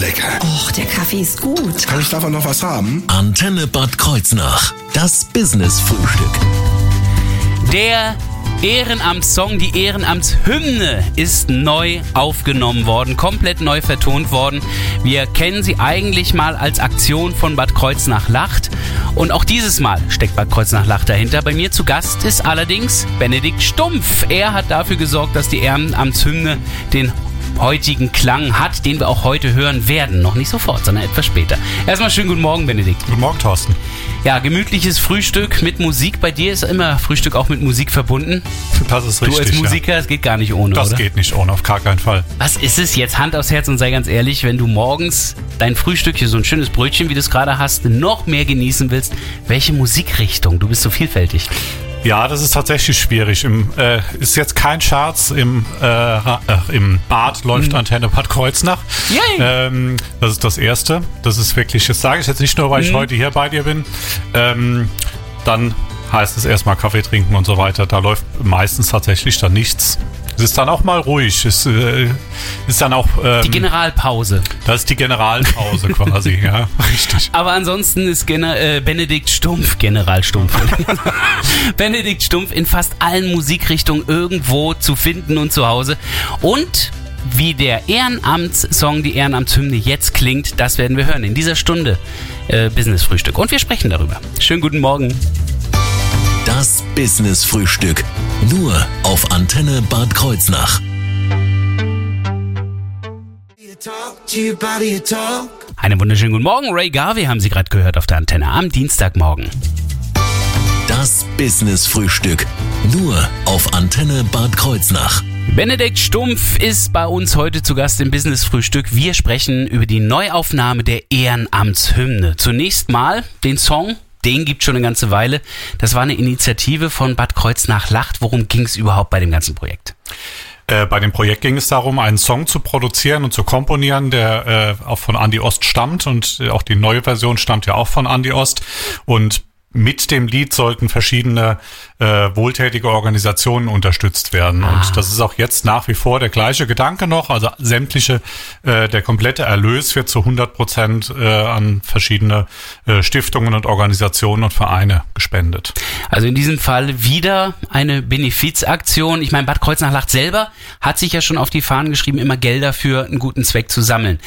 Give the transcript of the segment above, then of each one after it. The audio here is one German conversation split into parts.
lecker. Och, der Kaffee ist gut. Kann ich davon noch was haben? Antenne Bad Kreuznach. Das Business-Frühstück. Der Ehrenamtssong, die Ehrenamtshymne ist neu aufgenommen worden, komplett neu vertont worden. Wir kennen sie eigentlich mal als Aktion von Bad Kreuznach-Lacht. Und auch dieses Mal steckt Bad Kreuznach-Lacht dahinter. Bei mir zu Gast ist allerdings Benedikt Stumpf. Er hat dafür gesorgt, dass die Ehrenamtshymne den heutigen Klang hat, den wir auch heute hören werden. Noch nicht sofort, sondern etwas später. Erstmal schönen guten Morgen, Benedikt. Guten Morgen, Thorsten. Ja, gemütliches Frühstück mit Musik. Bei dir ist immer Frühstück auch mit Musik verbunden. Das ist Du richtig. als Musiker, es geht gar nicht ohne, ja. Das oder? geht nicht ohne, auf gar keinen Fall. Was ist es jetzt? Hand aufs Herz und sei ganz ehrlich, wenn du morgens dein Frühstück hier, so ein schönes Brötchen, wie du es gerade hast, noch mehr genießen willst, welche Musikrichtung? Du bist so vielfältig. Ja, das ist tatsächlich schwierig. Im, äh, ist jetzt kein Scherz. Im, äh, äh, im Bad läuft Antenne Bad Kreuznach. Yay! Ähm, das ist das Erste. Das ist wirklich, das sage ich jetzt nicht nur, weil ich heute hier bei dir bin. Ähm, dann heißt es erstmal Kaffee trinken und so weiter. Da läuft meistens tatsächlich dann nichts. Es ist dann auch mal ruhig. Es äh, ist dann auch. Ähm, Die Generalpause. das ist die Generalpause quasi, ja, richtig. Aber ansonsten ist Gener äh, Benedikt Stumpf, General Stumpf. Benedikt Stumpf in fast allen Musikrichtungen irgendwo zu finden und zu Hause. Und wie der Ehrenamtssong, die Ehrenamtshymne jetzt klingt, das werden wir hören in dieser Stunde äh, Business Frühstück. Und wir sprechen darüber. Schönen guten Morgen. Das Business-Frühstück. Nur auf Antenne Bad Kreuznach. Einen wunderschönen guten Morgen. Ray Garvey haben Sie gerade gehört auf der Antenne am Dienstagmorgen. Das Business-Frühstück. Nur auf Antenne Bad Kreuznach. Benedikt Stumpf ist bei uns heute zu Gast im Business Frühstück. Wir sprechen über die Neuaufnahme der Ehrenamtshymne. Zunächst mal den Song. Den gibt schon eine ganze Weile. Das war eine Initiative von Bad Kreuznach-Lacht. Worum ging es überhaupt bei dem ganzen Projekt? Äh, bei dem Projekt ging es darum, einen Song zu produzieren und zu komponieren, der äh, auch von Andy Ost stammt und auch die neue Version stammt ja auch von Andy Ost und mit dem Lied sollten verschiedene äh, wohltätige Organisationen unterstützt werden. Und das ist auch jetzt nach wie vor der gleiche Gedanke noch. Also sämtliche, äh, der komplette Erlös wird zu 100 Prozent äh, an verschiedene äh, Stiftungen und Organisationen und Vereine gespendet. Also in diesem Fall wieder eine Benefizaktion. Ich meine, Bad Kreuznach-Lacht selber hat sich ja schon auf die Fahnen geschrieben, immer Gelder für einen guten Zweck zu sammeln.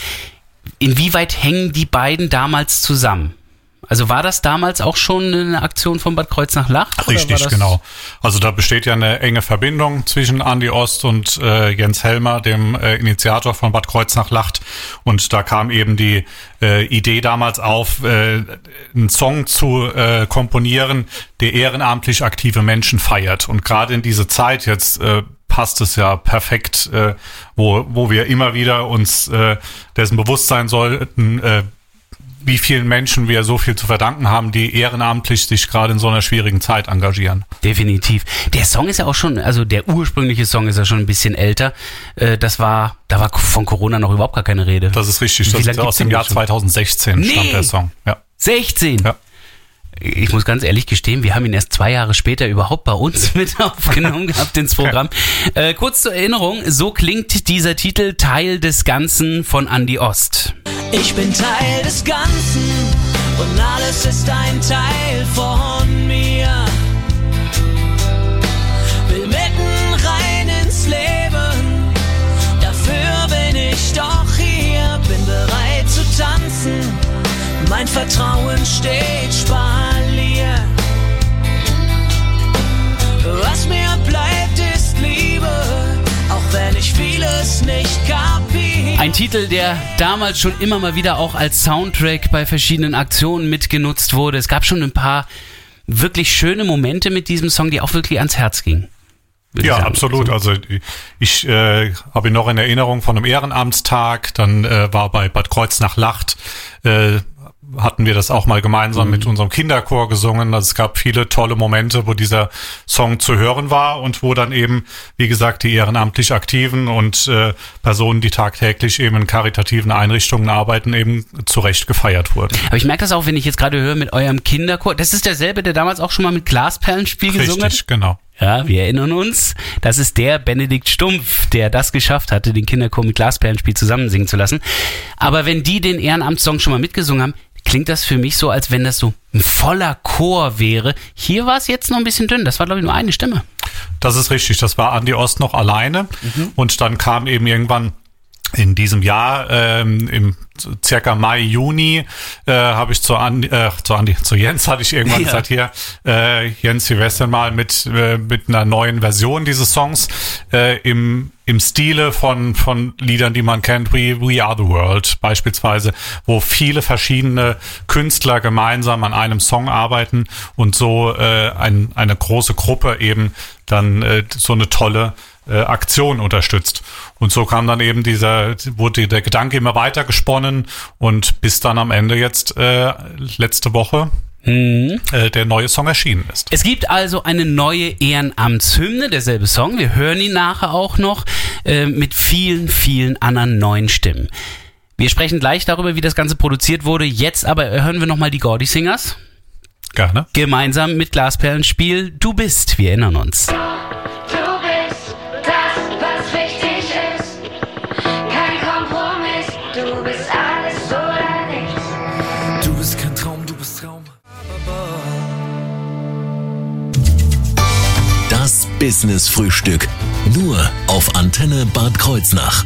Inwieweit hängen die beiden damals zusammen? Also war das damals auch schon eine Aktion von Bad war Richtig, genau. Also da besteht ja eine enge Verbindung zwischen Andi Ost und äh, Jens Helmer, dem äh, Initiator von Bad Kreuznach-Lacht. Und da kam eben die äh, Idee damals auf, äh, einen Song zu äh, komponieren, der ehrenamtlich aktive Menschen feiert. Und gerade in diese Zeit jetzt äh, passt es ja perfekt, äh, wo, wo wir immer wieder uns äh, dessen bewusst sein sollten, äh, wie vielen Menschen wir so viel zu verdanken haben, die ehrenamtlich sich gerade in so einer schwierigen Zeit engagieren. Definitiv. Der Song ist ja auch schon, also der ursprüngliche Song ist ja schon ein bisschen älter. Äh, Das war, da war von Corona noch überhaupt gar keine Rede. Das ist richtig. Das ist aus dem Jahr schon? 2016 Nee. stammt der Song. Ja. 16. Ja. Ich muss ganz ehrlich gestehen, wir haben ihn erst zwei Jahre später überhaupt bei uns mit aufgenommen gehabt ins Programm. Äh, kurz zur Erinnerung, so klingt dieser Titel Teil des Ganzen von Andy Ost. Ich bin Teil des Ganzen und alles ist ein Teil von mir. Will mitten rein ins Leben, dafür bin ich doch hier. Bin bereit zu tanzen, mein Vertrauen steht spalier. Was mir bleibt ist Liebe, auch wenn ich vieles nicht kapiere. Ein Titel, der damals schon immer mal wieder auch als Soundtrack bei verschiedenen Aktionen mitgenutzt wurde. Es gab schon ein paar wirklich schöne Momente mit diesem Song, die auch wirklich ans Herz gingen. Ja, absolut. Also ich äh, habe ihn noch in Erinnerung von einem Ehrenamtstag. Dann äh, war bei Bad Kreuznach-Lacht, äh, hatten wir das auch mal gemeinsam mit unserem Kinderchor gesungen. Also es gab viele tolle Momente, wo dieser Song zu hören war und wo dann eben, wie gesagt, die ehrenamtlich Aktiven und äh, Personen, die tagtäglich eben in karitativen Einrichtungen arbeiten, eben zu Recht gefeiert wurden. Aber ich merke das auch, wenn ich jetzt gerade höre mit eurem Kinderchor. Das ist derselbe, der damals auch schon mal mit Glasperlenspiel gesungen hat. Richtig, genau. Ja, wir erinnern uns, das ist der Benedikt Stumpf, der das geschafft hatte, den Kinderchor mit Glasperlenspiel zusammen singen zu lassen. Aber wenn die den Ehrenamtssong schon mal mitgesungen haben, klingt das für mich so, als wenn das so ein voller Chor wäre. Hier war es jetzt noch ein bisschen dünn. Das war, glaube ich, nur eine Stimme. Das ist richtig. Das war Andi Ost noch alleine. Mhm. Und dann kam eben irgendwann in diesem Jahr ähm, im circa Mai Juni äh, habe ich zu Andi, äh, zu Andi, zu Jens hatte ich irgendwann ja. gesagt hier äh, Jens, wir western mal mit äh, mit einer neuen Version dieses Songs äh, im im Stile von von Liedern, die man kennt, We We Are the World beispielsweise, wo viele verschiedene Künstler gemeinsam an einem Song arbeiten und so äh, ein, eine große Gruppe eben dann äh, so eine tolle äh, Aktion unterstützt. Und so kam dann eben dieser, wurde der Gedanke immer weiter gesponnen und bis dann am Ende jetzt äh, letzte Woche Mhm. Äh, der neue Song erschienen ist. Es gibt also eine neue Ehrenamtshymne, derselbe Song. Wir hören ihn nachher auch noch äh, mit vielen, vielen anderen neuen Stimmen. Wir sprechen gleich darüber, wie das Ganze produziert wurde. Jetzt aber hören wir nochmal die Gordy Singers. Gerne. Gemeinsam mit Glasperlenspiel Du bist, wir erinnern uns. Business Frühstück. Nur auf Antenne Bad Kreuznach.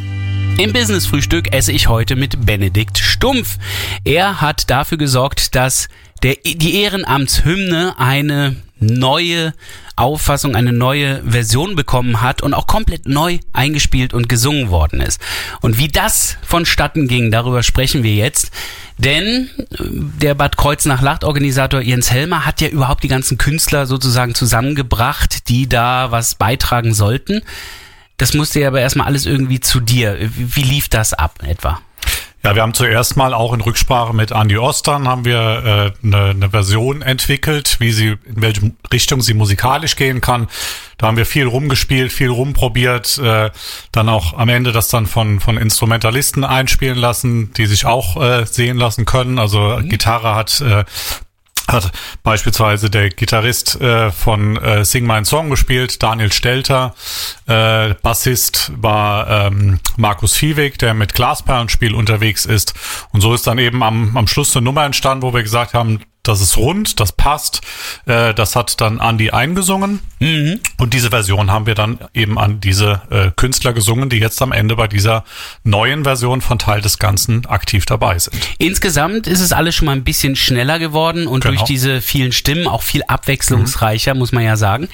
Im Business Frühstück esse ich heute mit Benedikt Stumpf. Er hat dafür gesorgt, dass der, die Ehrenamtshymne eine neue Auffassung, eine neue Version bekommen hat und auch komplett neu eingespielt und gesungen worden ist. Und wie das vonstatten ging, darüber sprechen wir jetzt. Denn äh, der Bad Kreuznach Lacht Organisator Jens Helmer hat ja überhaupt die ganzen Künstler sozusagen zusammengebracht, die da was beitragen sollten. Das musste ja aber erstmal alles irgendwie zu dir. Wie lief das ab etwa? Ja, wir haben zuerst mal auch in Rücksprache mit Andy Ostern haben wir äh, eine, eine Version entwickelt, wie sie in welche Richtung sie musikalisch gehen kann. Da haben wir viel rumgespielt, viel rumprobiert, äh, dann auch am Ende das dann von von Instrumentalisten einspielen lassen, die sich auch äh, sehen lassen können. Also mhm. Gitarre hat äh, hat beispielsweise der Gitarrist äh, von äh, Sing Mein Song gespielt, Daniel Stelter. Äh, Bassist war ähm, Markus Viehweg, der mit Glasperlenspiel unterwegs ist. Und so ist dann eben am, am Schluss eine Nummer entstanden, wo wir gesagt haben, das ist rund, das passt. Äh, das hat dann Andy eingesungen. Mhm. Und diese Version haben wir dann eben an diese äh, Künstler gesungen, die jetzt am Ende bei dieser neuen Version von Teil des Ganzen aktiv dabei sind. Insgesamt ist es alles schon mal ein bisschen schneller geworden und genau. durch diese vielen Stimmen auch viel abwechslungsreicher, mhm. muss man ja sagen.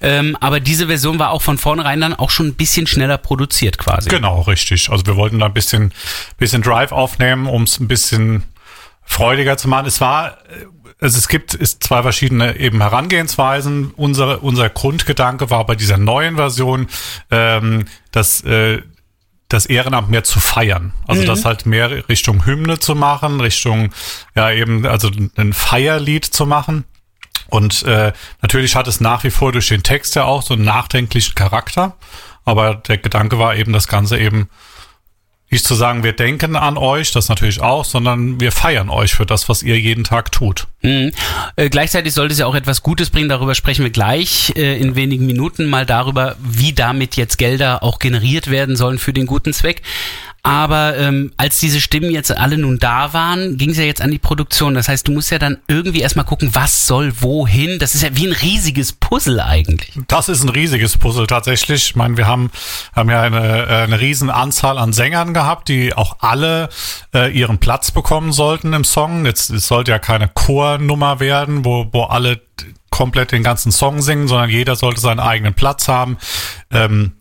Ähm, aber diese Version war auch von vornherein dann auch schon ein bisschen schneller produziert quasi. Genau, richtig. Also wir wollten da ein bisschen, bisschen Drive aufnehmen, um es ein bisschen freudiger zu machen. Es war, also es gibt ist zwei verschiedene eben Herangehensweisen. Unser, unser Grundgedanke war bei dieser neuen Version, ähm, dass äh, das Ehrenamt mehr zu feiern. Also mhm. das halt mehr Richtung Hymne zu machen, Richtung, ja eben, also ein Feierlied zu machen. Und äh, natürlich hat es nach wie vor durch den Text ja auch so einen nachdenklichen Charakter. Aber der Gedanke war eben, das Ganze eben nicht zu sagen, wir denken an euch, das natürlich auch, sondern wir feiern euch für das, was ihr jeden Tag tut. Mhm. Äh, gleichzeitig sollte es ja auch etwas Gutes bringen, darüber sprechen wir gleich äh, in wenigen Minuten mal darüber, wie damit jetzt Gelder auch generiert werden sollen für den guten Zweck. Aber ähm, als diese Stimmen jetzt alle nun da waren, ging es ja jetzt an die Produktion. Das heißt, du musst ja dann irgendwie erstmal gucken, was soll wohin. Das ist ja wie ein riesiges Puzzle eigentlich. Das ist ein riesiges Puzzle tatsächlich. Ich meine, wir haben, haben ja eine, eine riesen Anzahl an Sängern gehabt, die auch alle äh, ihren Platz bekommen sollten im Song. Jetzt es sollte ja keine Chornummer werden, wo, wo alle komplett den ganzen Song singen, sondern jeder sollte seinen eigenen Platz haben. Ähm,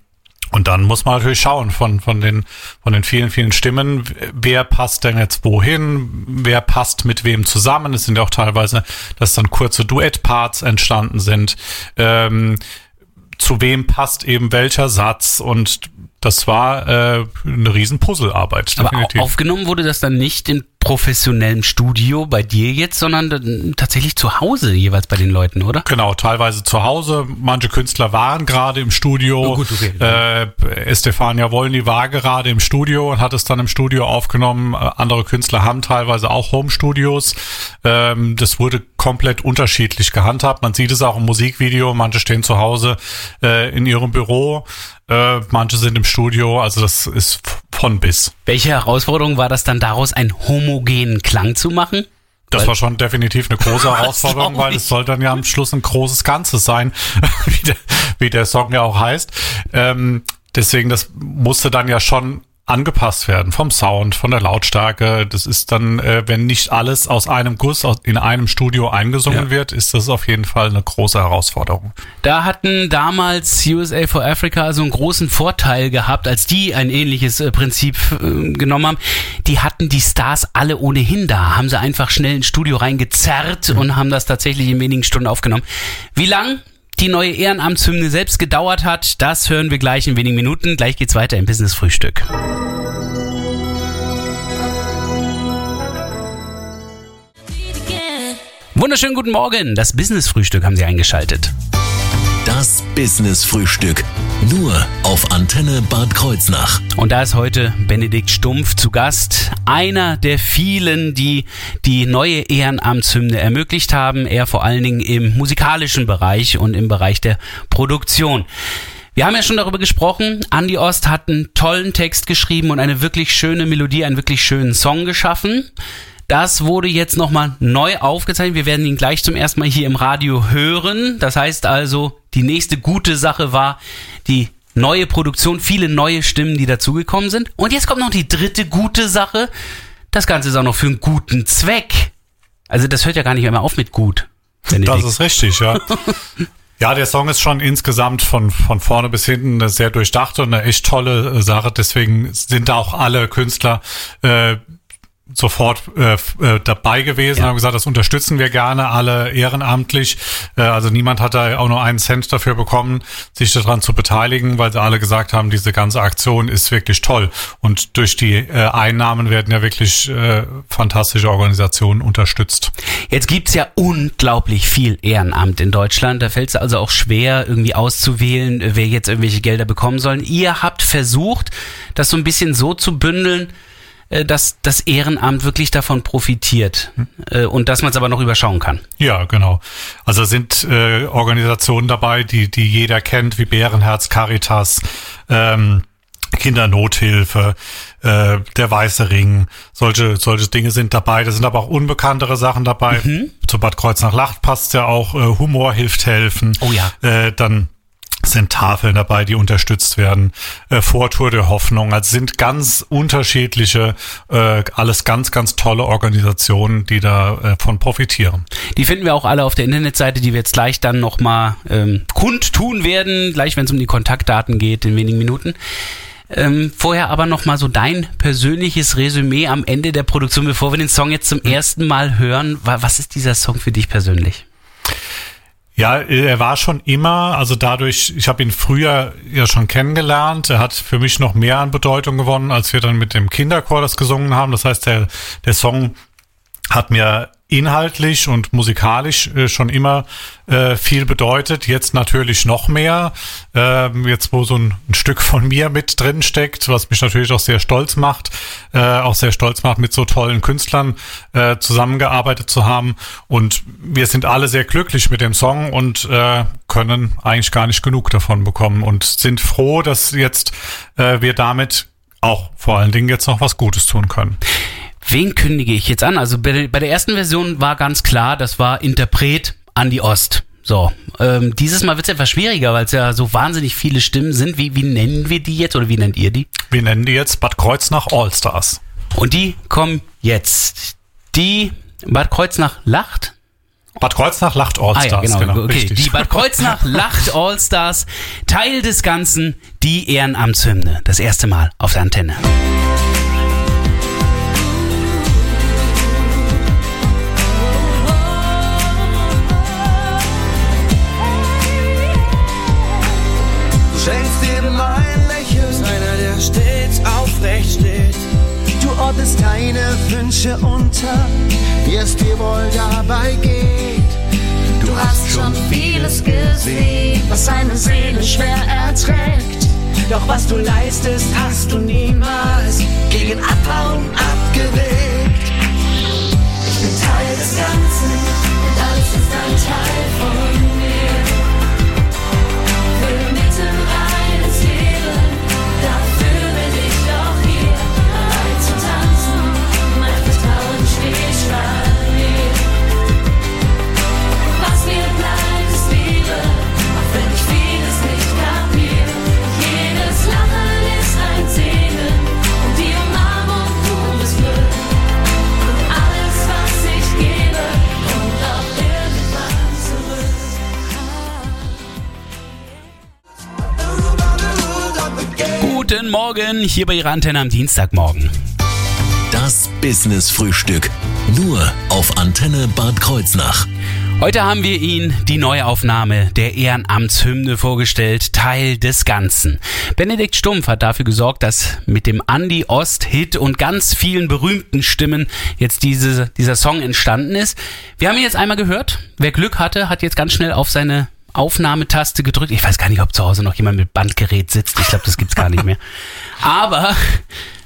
und dann muss man natürlich schauen von, von den, von den vielen, vielen Stimmen, wer passt denn jetzt wohin, wer passt mit wem zusammen. Es sind ja auch teilweise, dass dann kurze Duettparts entstanden sind. Ähm, zu wem passt eben welcher Satz und das war äh, eine riesen Puzzlearbeit. Aber aufgenommen wurde das dann nicht in professionellem Studio bei dir jetzt, sondern tatsächlich zu Hause jeweils bei den Leuten, oder? Genau, teilweise zu Hause. Manche Künstler waren gerade im Studio. Oh, gut, okay. Äh, Estefania Wolny war gerade im Studio und hat es dann im Studio aufgenommen. Äh, andere Künstler haben teilweise auch Home-Studios. Ähm, das wurde komplett unterschiedlich gehandhabt. Man sieht es auch im Musikvideo. Manche stehen zu Hause äh, in ihrem Büro, äh, manche sind im Studio. Also das ist von bis. Welche Herausforderung war das dann daraus, einen homogenen Klang zu machen? Das war schon definitiv eine große Herausforderung, weil es soll dann ja am Schluss ein großes Ganzes sein, wie der, wie der Song ja auch heißt. Ähm, deswegen, das musste dann ja schon angepasst werden vom Sound, von der Lautstärke. Das ist dann, äh, wenn nicht alles aus einem Guss aus, in einem Studio eingesungen Ja. wird, ist das auf jeden Fall eine große Herausforderung. Da hatten damals USA for Africa so einen großen Vorteil gehabt, als die ein ähnliches äh, Prinzip äh, genommen haben. Die hatten die Stars alle ohnehin da, haben sie einfach schnell ins Studio reingezerrt und haben das tatsächlich in wenigen Stunden aufgenommen. Wie lang die neue Ehrenamtshymne selbst gedauert hat, das hören wir gleich in wenigen Minuten. Gleich geht's weiter im Business Frühstück. Wunderschönen guten Morgen, das Business Frühstück haben Sie eingeschaltet. Das Business Frühstück. Nur auf Antenne Bad Kreuznach. Und da ist heute Benedikt Stumpf zu Gast, einer der vielen, die die neue Ehrenamtshymne ermöglicht haben, er vor allen Dingen im musikalischen Bereich und im Bereich der Produktion. Wir haben ja schon darüber gesprochen, Andy Ost hat einen tollen Text geschrieben und eine wirklich schöne Melodie, einen wirklich schönen Song geschaffen. Das wurde jetzt nochmal neu aufgezeichnet. Wir werden ihn gleich zum ersten Mal hier im Radio hören. Das heißt also, die nächste gute Sache war die neue Produktion, viele neue Stimmen, die dazugekommen sind. Und jetzt kommt noch die dritte gute Sache. Das Ganze ist auch noch für einen guten Zweck. Also das hört ja gar nicht mehr auf mit gut. Benedikt. Das ist richtig, ja. Ja, der Song ist schon insgesamt von, von vorne bis hinten eine sehr durchdachte und eine echt tolle äh, Sache. Deswegen sind da auch alle Künstler äh, sofort äh, äh, dabei gewesen Ja. haben gesagt, das unterstützen wir gerne alle ehrenamtlich. Äh, also niemand hat da auch nur einen Cent dafür bekommen, sich daran zu beteiligen, weil sie alle gesagt haben, diese ganze Aktion ist wirklich toll. Und durch die äh, Einnahmen werden ja wirklich äh, fantastische Organisationen unterstützt. Jetzt gibt's ja unglaublich viel Ehrenamt in Deutschland. Da fällt es also auch schwer, irgendwie auszuwählen, wer jetzt irgendwelche Gelder bekommen sollen. Ihr habt versucht, das so ein bisschen so zu bündeln, dass das Ehrenamt wirklich davon profitiert äh, und dass man es aber noch überschauen kann. Ja, genau. Also sind äh, Organisationen dabei, die, die jeder kennt, wie Bärenherz, Caritas, ähm, Kindernothilfe, äh, der Weiße Ring, solche, solche Dinge sind dabei. Da sind aber auch unbekanntere Sachen dabei. Zu Bad Kreuznach-Lacht passt ja auch, äh, Humor hilft helfen. Oh ja. Äh, dann sind Tafeln dabei, die unterstützt werden, äh, Vortour der Hoffnung. Also sind ganz unterschiedliche, äh, alles ganz, ganz tolle Organisationen, die davon äh, von profitieren. Die finden wir auch alle auf der Internetseite, die wir jetzt gleich dann nochmal ähm, kundtun werden, gleich wenn es um die Kontaktdaten geht in wenigen Minuten. Ähm, vorher aber nochmal so dein persönliches Resümee am Ende der Produktion, bevor wir den Song jetzt zum ersten Mal hören. Wa- Was ist dieser Song für dich persönlich? Ja, er war schon immer, also dadurch, ich habe ihn früher ja schon kennengelernt. Er hat für mich noch mehr an Bedeutung gewonnen, als wir dann mit dem Kinderchor das gesungen haben. Das heißt, der, der Song hat mir inhaltlich und musikalisch äh, schon immer äh, viel bedeutet. Jetzt natürlich noch mehr. Ähm, jetzt, wo so ein, ein Stück von mir mit drin steckt, was mich natürlich auch sehr stolz macht, äh, auch sehr stolz macht, mit so tollen Künstlern äh, zusammengearbeitet zu haben. Und wir sind alle sehr glücklich mit dem Song und äh, können eigentlich gar nicht genug davon bekommen und sind froh, dass jetzt äh, wir damit auch vor allen Dingen jetzt noch was Gutes tun können. Wen kündige ich jetzt an? Also bei der, bei der ersten Version war ganz klar, das war Interpret Andi Ost. So, ähm, dieses Mal wird es etwas schwieriger, weil es ja so wahnsinnig viele Stimmen sind. Wie, wie nennen wir die jetzt oder wie nennt ihr die? Wir nennen die jetzt Bad Kreuznach Allstars. Und die kommen jetzt. Die Bad Kreuznach lacht. Bad Kreuznach lacht Ah Allstars, ja, genau. okay. richtig. Die Bad Kreuznach lacht Allstars. Teil des Ganzen, die Ehrenamtshymne. Das erste Mal auf der Antenne. Wünsche unter, wie es dir wohl dabei geht. Du hast schon vieles gesehen, was eine Seele schwer erträgt. Doch was du leistest, hast du niemals gegen Abhauen abgewegt. Ich bin Teil des Ganzen und alles ist ein Teil von mir. Morgen, hier bei Ihrer Antenne am Dienstagmorgen. Das Business Frühstück. Nur auf Antenne Bad Kreuznach. Heute haben wir Ihnen die Neuaufnahme der Ehrenamtshymne vorgestellt, Teil des Ganzen. Benedikt Stumpf hat dafür gesorgt, dass mit dem Andi Ost Hit und ganz vielen berühmten Stimmen jetzt diese, dieser Song entstanden ist. Wir haben ihn jetzt einmal gehört. Wer Glück hatte, hat jetzt ganz schnell auf seine Aufnahmetaste gedrückt. Ich weiß gar nicht, ob zu Hause noch jemand mit Bandgerät sitzt. Ich glaube, das gibt's gar nicht mehr. Aber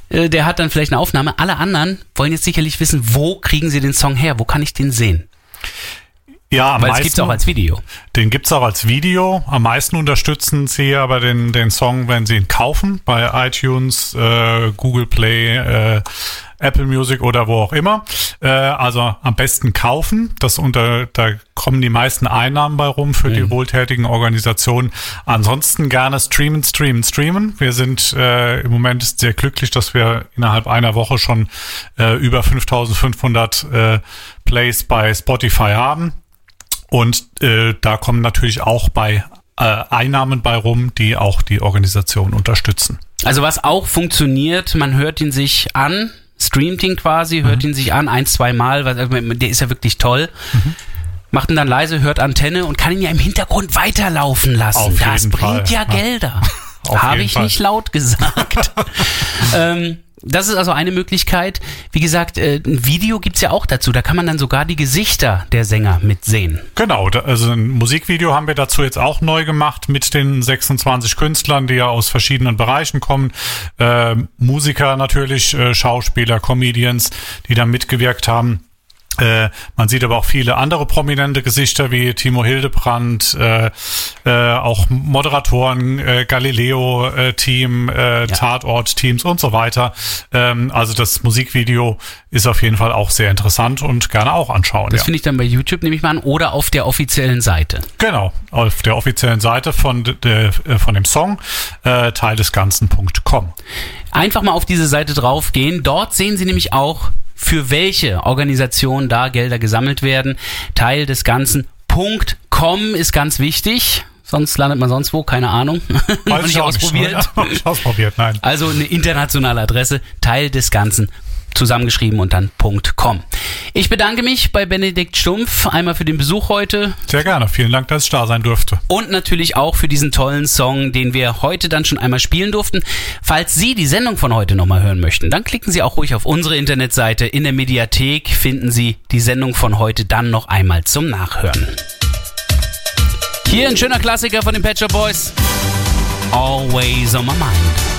äh, der hat dann vielleicht eine Aufnahme. Alle anderen wollen jetzt sicherlich wissen, wo kriegen sie den Song her? Wo kann ich den sehen? Ja, am Weil es meisten, gibt's auch als Video. Den gibt's auch als Video. Am meisten unterstützen sie aber den, den Song, wenn sie ihn kaufen, bei iTunes, äh, Google Play, äh, Apple Music oder wo auch immer. Äh, also am besten kaufen. Das unter, da kommen die meisten Einnahmen bei rum für die wohltätigen Organisationen. Ansonsten gerne streamen, streamen, streamen. Wir sind äh, im Moment sehr glücklich, dass wir innerhalb einer Woche schon äh, über 5500 äh, Plays bei Spotify haben. Und äh, da kommen natürlich auch bei äh, Einnahmen bei rum, die auch die Organisation unterstützen. Also was auch funktioniert, man hört ihn sich an, streamt ihn quasi, hört Mhm. ihn sich an, ein, zwei Mal, weil äh, der ist ja wirklich toll. Mhm. Macht ihn dann leise, hört Antenne und kann ihn ja im Hintergrund weiterlaufen lassen. Auf das bringt Fall, ja. Gelder. Habe ich Fall. nicht laut gesagt. ähm, das ist also eine Möglichkeit. Wie gesagt, äh, ein Video gibt's ja auch dazu. Da kann man dann sogar die Gesichter der Sänger mitsehen. Genau, also ein Musikvideo haben wir dazu jetzt auch neu gemacht mit den 26 Künstlern, die ja aus verschiedenen Bereichen kommen. Äh, Musiker natürlich, äh, Schauspieler, Comedians, die da mitgewirkt haben. Äh, man sieht aber auch viele andere prominente Gesichter wie Timo Hildebrand, äh, äh, auch Moderatoren, äh, Galileo-Team, äh, Tatort-Teams und so weiter. Ähm, also das Musikvideo ist auf jeden Fall auch sehr interessant und gerne auch anschauen. Das ja. finde ich dann bei YouTube, nehme ich mal an, oder auf der offiziellen Seite. Genau, auf der offiziellen Seite von, de, von dem Song, äh, teildesganzen.com. Einfach mal auf diese Seite draufgehen. Dort sehen Sie nämlich auch, für welche Organisation da Gelder gesammelt werden. Teil des Ganzen. .com ist ganz wichtig. Sonst landet man sonst wo, keine Ahnung. Noch nicht ausprobiert. Nicht ausprobiert, nein. Also eine internationale Adresse, Teil des Ganzen, zusammengeschrieben und dann .com. Ich bedanke mich bei Benedikt Stumpf einmal für den Besuch heute Sehr gerne. Vielen Dank, dass ich da sein durfte. und natürlich auch für diesen tollen Song, den wir heute dann schon einmal spielen durften. Falls Sie die Sendung von heute nochmal hören möchten, dann klicken Sie auch ruhig auf unsere Internetseite. In der Mediathek finden Sie die Sendung von heute dann noch einmal zum Nachhören. Hier ein schöner Klassiker von den Shop Boys. Always on my mind.